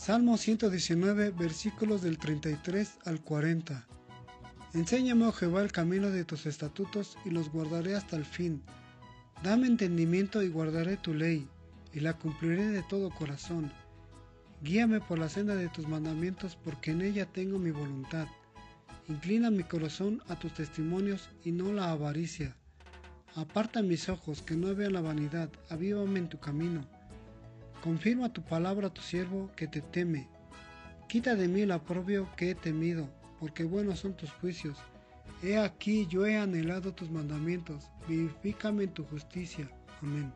Salmo 119, versículos del 33 al 40. Enséñame, oh Jehová, el camino de tus estatutos y los guardaré hasta el fin. Dame entendimiento y guardaré tu ley, y la cumpliré de todo corazón. Guíame por la senda de tus mandamientos, porque en ella tengo mi voluntad. Inclina mi corazón a tus testimonios y no la avaricia. Aparta mis ojos que no vean la vanidad, avívame en tu camino. Confirma tu palabra a tu siervo que te teme. Quita de mí el aprobio que he temido, porque buenos son tus juicios. He aquí yo he anhelado tus mandamientos, vivifícame en tu justicia. Amén.